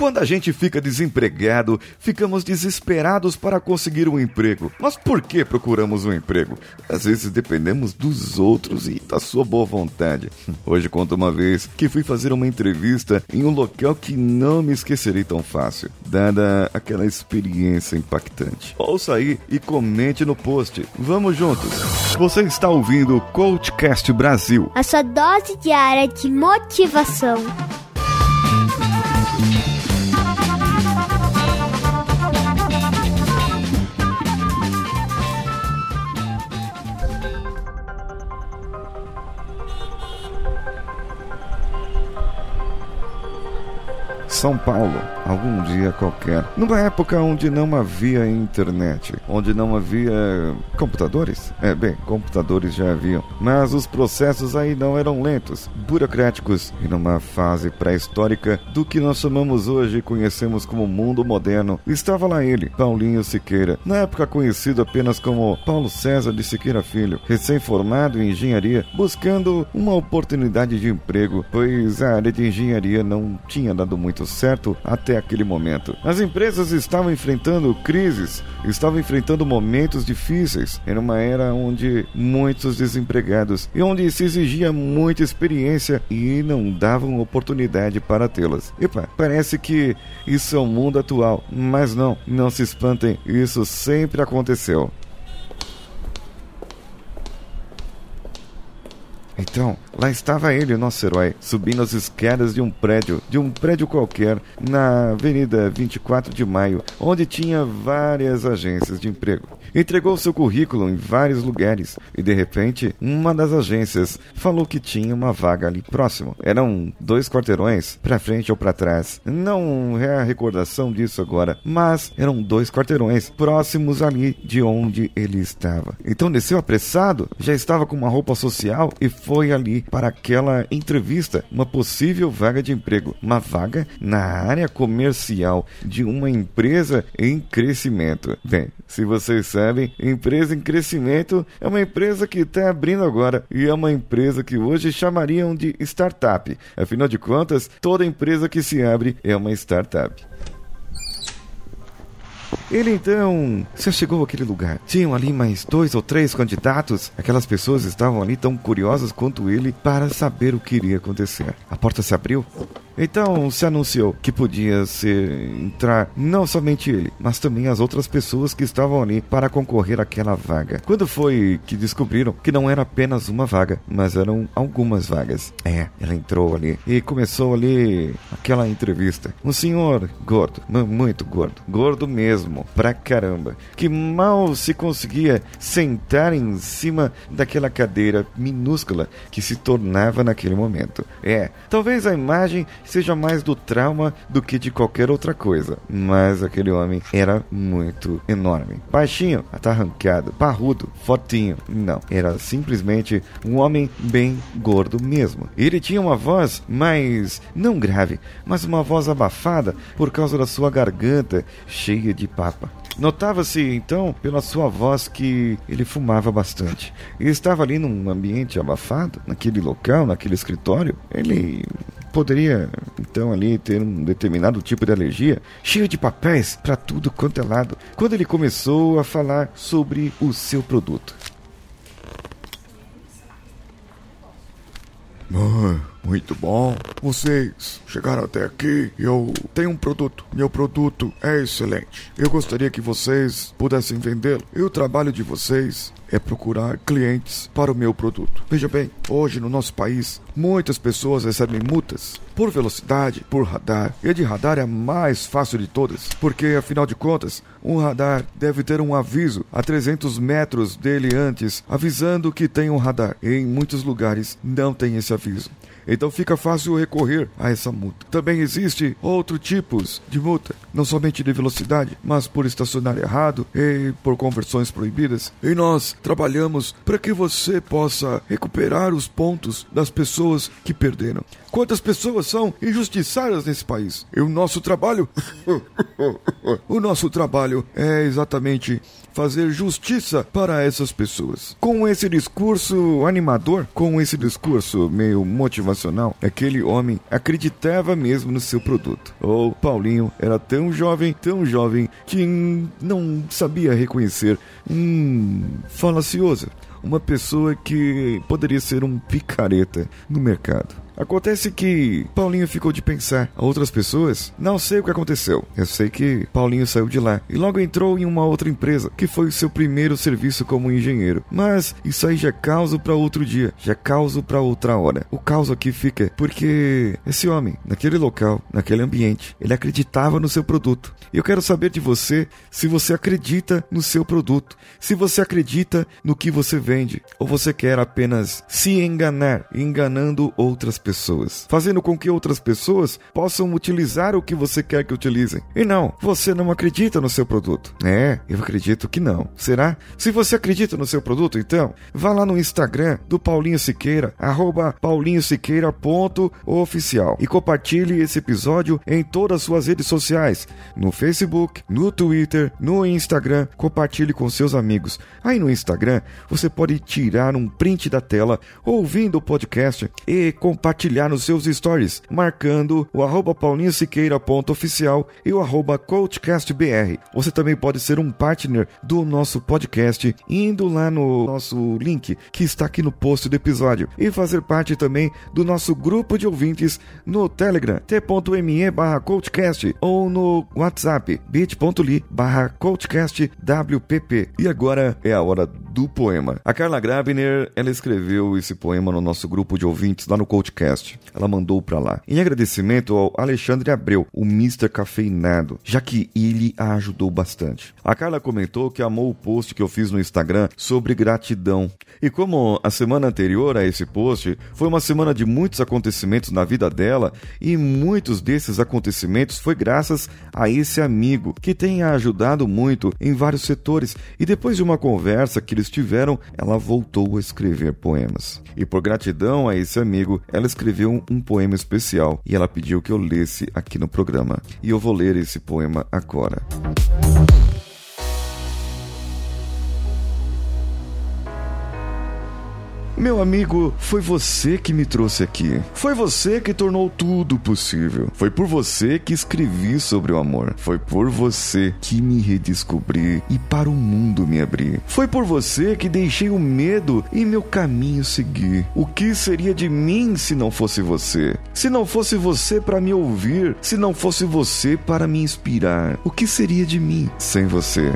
Quando a gente fica desempregado, ficamos desesperados para conseguir um emprego. Mas por que procuramos um emprego? Às vezes dependemos dos outros e da sua boa vontade. Hoje conto uma vez que fui fazer uma entrevista em um local que não me esquecerei tão fácil, dada aquela experiência impactante. Ouça aí e comente no post. Vamos juntos. Você está ouvindo o Coachcast Brasil. A sua dose diária de motivação. São Paulo, algum dia qualquer, numa época onde não havia internet, onde não havia computadores. É, bem, computadores já haviam, mas os processos aí não eram lentos, burocráticos e numa fase pré-histórica do que nós chamamos hoje e conhecemos como mundo moderno. Estava lá ele, Paulinho Siqueira, na época conhecido apenas como Paulo César de Siqueira Filho, recém-formado em engenharia, buscando uma oportunidade de emprego, pois a área de engenharia não tinha dado muito certo até aquele momento. As empresas estavam enfrentando crises, estavam enfrentando momentos difíceis. Era uma era onde muitos desempregados e onde se exigia muita experiência e não davam oportunidade para tê-las. Epa, parece que isso é o mundo atual, mas não, não se espantem, isso sempre aconteceu. Então, lá estava ele, o nosso herói, subindo as escadas de um prédio, de um prédio qualquer, na Avenida 24 de Maio, onde tinha várias agências de emprego. Entregou seu currículo em vários lugares e, de repente, uma das agências falou que tinha uma vaga ali próximo. Eram dois quarteirões, para frente ou para trás. Não é a recordação disso agora, mas eram dois quarteirões próximos ali de onde ele estava. Então desceu apressado, já estava com uma roupa social e foi ali para aquela entrevista, uma possível vaga de emprego, uma vaga na área comercial de uma empresa em crescimento. Bem, se vocês sabem, empresa em crescimento é uma empresa que está abrindo agora e é uma empresa que hoje chamariam de startup. Afinal de contas, toda empresa que se abre é uma startup. Ele então se chegou àquele lugar. Tinham ali mais dois ou três candidatos. Aquelas pessoas estavam ali tão curiosas quanto ele para saber o que iria acontecer. A porta se abriu. Então se anunciou que podia ser entrar não somente ele, mas também as outras pessoas que estavam ali para concorrer àquela vaga. Quando foi que descobriram que não era apenas uma vaga, mas eram algumas vagas. É, ela entrou ali e começou ali aquela entrevista. Um senhor gordo, muito gordo, gordo mesmo, pra caramba, que mal se conseguia sentar em cima daquela cadeira minúscula que se tornava naquele momento. É, talvez a imagem seja mais do trauma do que de qualquer outra coisa. Mas aquele homem era muito enorme. Baixinho, atarrancado, parrudo, fortinho. Não, era simplesmente um homem bem gordo mesmo. Ele tinha uma voz mais, não grave, mas uma voz abafada por causa da sua garganta cheia de papa. Notava-se então pela sua voz que ele fumava bastante. E estava ali num ambiente abafado, naquele local, naquele escritório. Ele poderia então ali ter um determinado tipo de alergia, cheio de papéis para tudo quanto é lado. Quando ele começou a falar sobre o seu produto. Ah, muito bom. Vocês chegaram até aqui eu tenho um produto. Meu produto é excelente. Eu gostaria que vocês pudessem vendê-lo. E o trabalho de vocês é procurar clientes para o meu produto. Veja bem, hoje no nosso país, muitas pessoas recebem multas por velocidade, por radar. E a de radar é a mais fácil de todas, porque afinal de contas, um radar deve ter um aviso a 300 metros dele antes, avisando que tem um radar. E em muitos lugares não tem esse aviso. Então fica fácil recorrer a essa multa. Também existe outros tipos de multa, não somente de velocidade, mas por estacionar errado e por conversões proibidas. E nós trabalhamos para que você possa recuperar os pontos das pessoas que perderam. Quantas pessoas são injustiçadas nesse país? E o nosso trabalho? o nosso trabalho é exatamente fazer justiça para essas pessoas. Com esse discurso animador, com esse discurso meio motivacional, aquele homem acreditava mesmo no seu produto. O Paulinho era tão jovem, tão jovem, que não sabia reconhecer um falacioso, uma pessoa que poderia ser um picareta no mercado. Acontece que Paulinho ficou de pensar. Outras pessoas, não sei o que aconteceu. Eu sei que Paulinho saiu de lá e logo entrou em uma outra empresa, que foi o seu primeiro serviço como engenheiro. Mas isso aí já causa para outro dia, já causa para outra hora. O caos aqui fica porque esse homem, naquele local, naquele ambiente, ele acreditava no seu produto. Eu quero saber de você se você acredita no seu produto, se você acredita no que você vende, ou você quer apenas se enganar, enganando outras pessoas fazendo com que outras pessoas possam utilizar o que você quer que utilizem. E não, você não acredita no seu produto. É, eu acredito que não. Será? Se você acredita no seu produto, então, vá lá no Instagram do Paulinho Siqueira, arroba paulinhosiqueira.oficial e compartilhe esse episódio em todas as suas redes sociais, no Facebook, no Twitter, no Instagram, compartilhe com seus amigos. Aí no Instagram, você pode tirar um print da tela ouvindo o podcast e compartilhar nos seus stories, marcando o arroba paulinhosiqueira.oficial e o arroba coachcastbr. Você também pode ser um partner do nosso podcast indo lá no nosso link que está aqui no post do episódio e fazer parte também do nosso grupo de ouvintes no Telegram, t.me barra coachcast ou no WhatsApp, bit.ly barra. E agora é a hora do poema. A Carla Grabner, ela escreveu esse poema no nosso grupo de ouvintes lá no Coachcast. Ela mandou para lá. Em agradecimento ao Alexandre Abreu, o Mr. Cafeinado, já que ele a ajudou bastante. A Carla comentou que amou o post que eu fiz no Instagram sobre gratidão. E como a semana anterior a esse post foi uma semana de muitos acontecimentos na vida dela, e muitos desses acontecimentos foi graças a esse amigo que tem ajudado muito em vários setores. E depois de uma conversa que eles tiveram, ela voltou a escrever poemas. E por gratidão a esse amigo, ela escreveu um poema especial e ela pediu que eu lesse aqui no programa. E eu vou ler esse poema agora. Meu amigo, foi você que me trouxe aqui. Foi você que tornou tudo possível. Foi por você que escrevi sobre o amor. Foi por você que me redescobri e para o mundo me abri. Foi por você que deixei o medo e meu caminho seguir. O que seria de mim se não fosse você? Se não fosse você para me ouvir, se não fosse você para me inspirar, o que seria de mim sem você?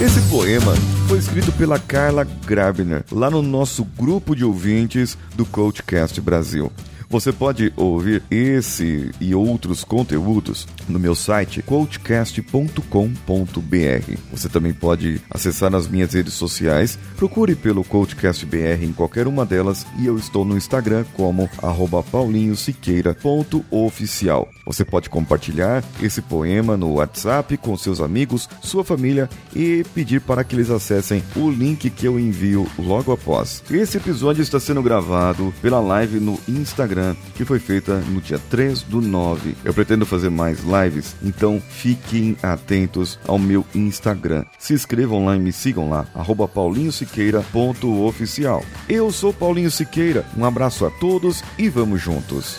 Esse poema foi escrito pela Carla Grabner, lá no nosso grupo de ouvintes do Coachcast Brasil. Você pode ouvir esse e outros conteúdos no meu site coachcast.com.br. Você também pode acessar as minhas redes sociais. Procure pelo CoachCastBR em qualquer uma delas e eu estou no Instagram como paulinhosiqueira.oficial. Você pode compartilhar esse poema no WhatsApp com seus amigos, sua família e pedir para que eles acessem o link que eu envio logo após. Esse episódio está sendo gravado pela live no Instagram Instagram, que foi feita no dia 3 do 9. Eu pretendo fazer mais lives, então fiquem atentos ao meu Instagram. Se inscrevam lá e me sigam lá, paulinhosiqueira.oficial. Eu sou Paulinho Siqueira, um abraço a todos e vamos juntos.